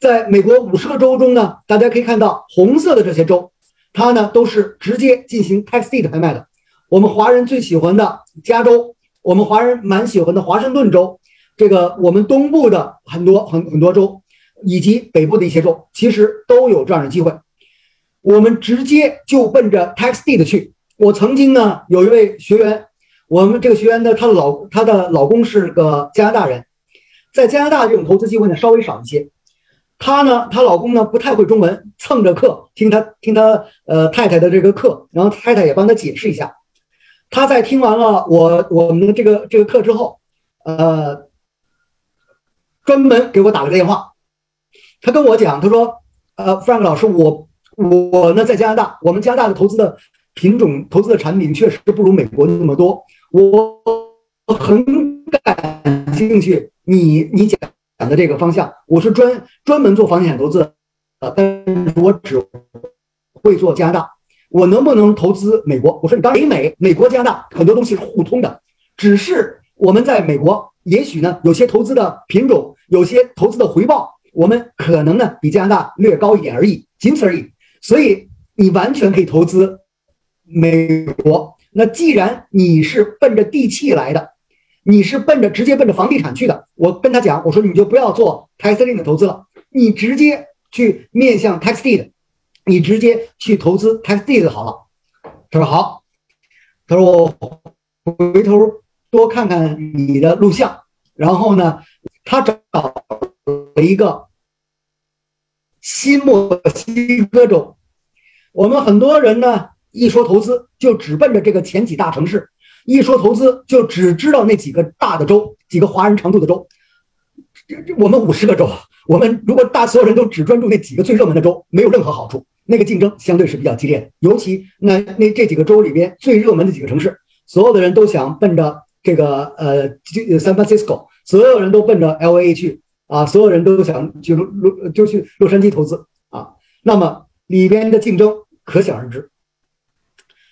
在美国五十个州中呢，大家可以看到红色的这些州，它呢都是直接进行 tax deed 拍卖的。我们华人最喜欢的加州，我们华人蛮喜欢的华盛顿州，这个我们东部的很多很很多州，以及北部的一些州，其实都有这样的机会。我们直接就奔着 tax deed 去。我曾经呢有一位学员，我们这个学员呢，她的老她的老公是个加拿大人，在加拿大这种投资机会呢稍微少一些。她呢，她老公呢不太会中文，蹭着课听她听她呃太太的这个课，然后太太也帮她解释一下。她在听完了我我们的这个这个课之后，呃，专门给我打了个电话，他跟我讲，他说，呃，Frank 老师，我我呢在加拿大，我们加拿大的投资的。品种投资的产品确实不如美国那么多，我很感兴趣。你你讲的这个方向，我是专专门做房地产投资的，但是我只会做加拿大。我能不能投资美国？我说你当然，北美、美国、加拿大很多东西是互通的，只是我们在美国，也许呢有些投资的品种，有些投资的回报，我们可能呢比加拿大略高一点而已，仅此而已。所以你完全可以投资。美国，那既然你是奔着地气来的，你是奔着直接奔着房地产去的，我跟他讲，我说你就不要做 tax deed 的投资了，你直接去面向 tax deed，你直接去投资 tax deed 好了。他说好，他说我回头多看看你的录像，然后呢，他找了一个新墨西哥州，我们很多人呢。一说投资就只奔着这个前几大城市，一说投资就只知道那几个大的州，几个华人常住的州。这这我们五十个州，我们如果大所有人都只专注那几个最热门的州，没有任何好处。那个竞争相对是比较激烈的，尤其那那这几个州里边最热门的几个城市，所有的人都想奔着这个呃，San Francisco，所有人都奔着 L A 去啊，所有人都想去洛洛就去洛杉矶投资啊。那么里边的竞争可想而知。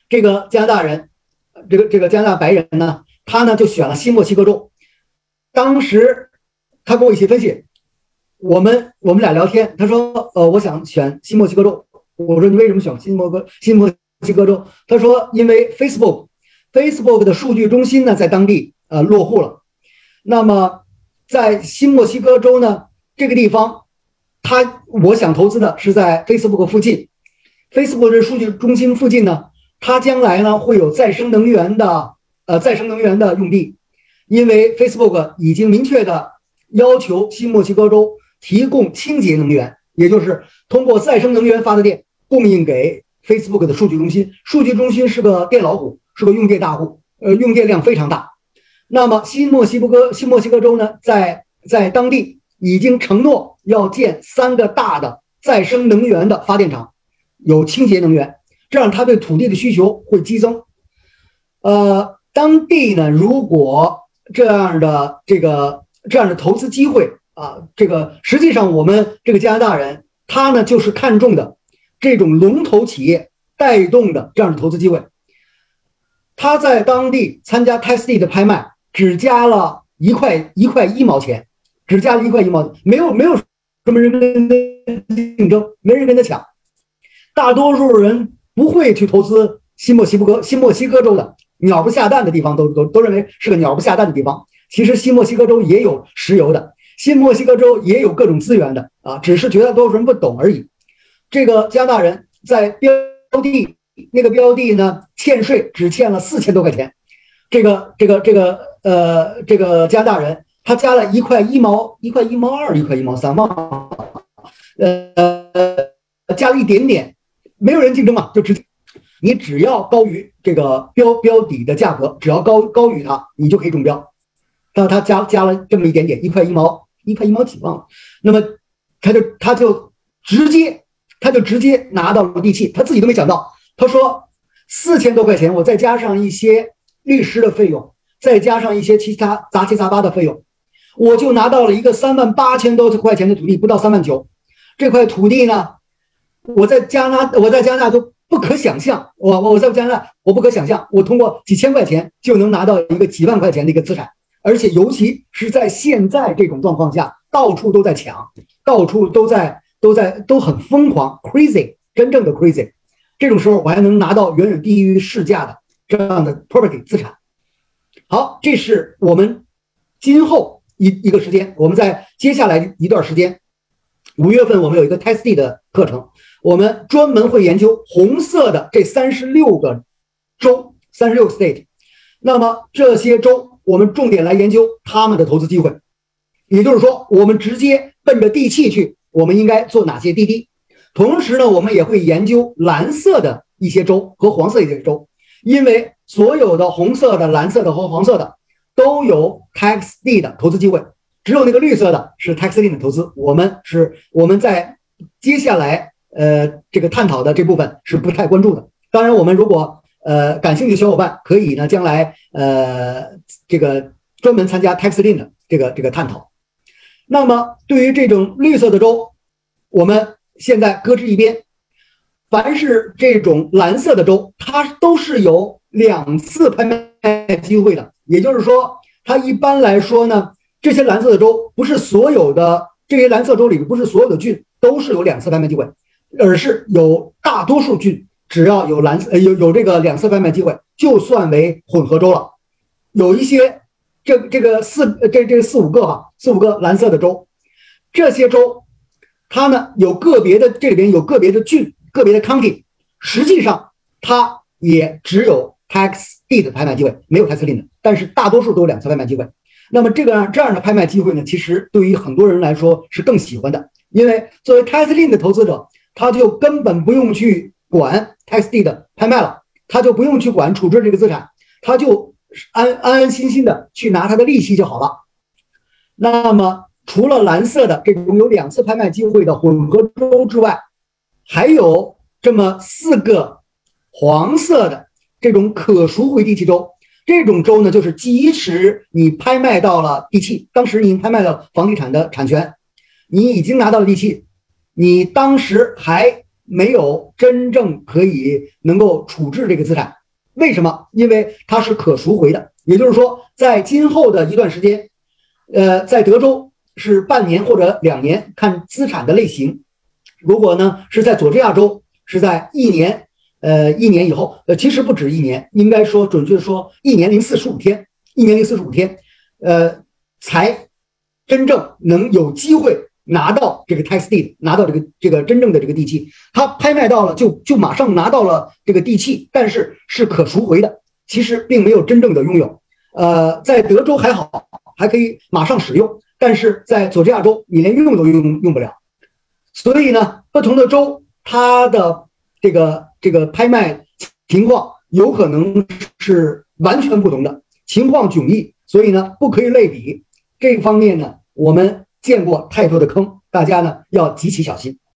这个加拿大人，这个这个加拿大白人呢，他呢就选了新墨西哥州。当时他跟我一起分析，我们我们俩聊天，他说：“呃，我想选新墨西哥州。”我说：“你为什么选新墨哥新墨西哥州？”他说：“因为 Facebook，Facebook 的数据中心呢在当地呃落户了。那么在新墨西哥州呢这个地方，他我想投资的是在 Facebook 附近，Facebook 的数据中心附近呢。”它将来呢会有再生能源的呃再生能源的用地，因为 Facebook 已经明确的要求新墨西哥州提供清洁能源，也就是通过再生能源发的电供应给 Facebook 的数据中心。数据中心是个电老虎，是个用电大户，呃，用电量非常大。那么新墨西哥新墨西哥州呢，在在当地已经承诺要建三个大的再生能源的发电厂，有清洁能源。这样，他对土地的需求会激增。呃，当地呢，如果这样的这个这样的投资机会啊，这个实际上我们这个加拿大人，他呢就是看中的这种龙头企业带动的这样的投资机会。他在当地参加 tax deed 的拍卖，只加了一块一块一毛钱，只加了一块一毛，没有没有什么人跟他竞争，没人跟他抢，大多数人。不会去投资新墨西哥新墨西哥州的鸟不下蛋的地方，都都都认为是个鸟不下蛋的地方。其实新墨西哥州也有石油的，新墨西哥州也有各种资源的啊，只是绝大多数人不懂而已。这个加拿大人在标的那个标的呢，欠税只欠了四千多块钱。这个这个这个呃，这个加拿大人他加了一块一毛一块一毛二一块一毛三毛，呃，加了一点点。没有人竞争嘛，就直接，你只要高于这个标标底的价格，只要高高于它，你就可以中标。那他加加了这么一点点，一块一毛，一块一毛几忘了。那么他就他就直接他就直接拿到了地契，他自己都没想到。他说四千多块钱，我再加上一些律师的费用，再加上一些其他杂七杂八的费用，我就拿到了一个三万八千多块钱的土地，不到三万九。这块土地呢？我在加拿，我在加拿大都不可想象。我我在加拿大，我不可想象，我通过几千块钱就能拿到一个几万块钱的一个资产，而且尤其是在现在这种状况下，到处都在抢，到处都在都在都很疯狂，crazy，真正的 crazy。这种时候我还能拿到远远低于市价的这样的 property 资产。好，这是我们今后一一个时间，我们在接下来一段时间，五月份我们有一个 test D 的课程，我们专门会研究红色的这三十六个州，三十六个 state。那么这些州，我们重点来研究他们的投资机会，也就是说，我们直接奔着地气去，我们应该做哪些滴滴？同时呢，我们也会研究蓝色的一些州和黄色一些州，因为所有的红色的、蓝色的和黄色的都有 tax D 的投资机会，只有那个绿色的是 tax D 的投资。我们是我们在接下来呃这个探讨的这部分是不太关注的。当然，我们如果呃感兴趣的小伙伴可以呢将来呃这个专门参加 tax D 的这个这个探讨。那么对于这种绿色的州，我们。现在搁置一边，凡是这种蓝色的州，它都是有两次拍卖机会的。也就是说，它一般来说呢，这些蓝色的州不是所有的这些蓝色州里不是所有的郡都是有两次拍卖机会，而是有大多数郡只要有蓝呃有有这个两次拍卖机会，就算为混合州了。有一些这这个四这这四五个哈四五个蓝色的州，这些州。它呢有个别的，这里边有个别的郡、个别的 county，实际上它也只有 tax deed 的拍卖机会，没有 tax lien 的，但是大多数都有两次拍卖机会。那么这个这样的拍卖机会呢，其实对于很多人来说是更喜欢的，因为作为 tax lien 的投资者，他就根本不用去管 tax deed 拍卖了，他就不用去管处置这个资产，他就安安安心心的去拿他的利息就好了。那么。除了蓝色的这种有两次拍卖机会的混合州之外，还有这么四个黄色的这种可赎回地契州。这种州呢，就是即使你拍卖到了地契，当时你拍卖了房地产的产权，你已经拿到了地契，你当时还没有真正可以能够处置这个资产。为什么？因为它是可赎回的，也就是说，在今后的一段时间，呃，在德州。是半年或者两年，看资产的类型。如果呢是在佐治亚州，是在一年，呃，一年以后，呃，其实不止一年，应该说准确说一年零四十五天，一年零四十五天，呃，才真正能有机会拿到这个 tax deed，拿到这个这个真正的这个地契。他拍卖到了，就就马上拿到了这个地契，但是是可赎回的，其实并没有真正的拥有。呃，在德州还好，还可以马上使用。但是在佐治亚州，你连用都用用不了，所以呢，不同的州它的这个这个拍卖情况有可能是完全不同的，情况迥异，所以呢，不可以类比。这方面呢，我们见过太多的坑，大家呢要极其小心。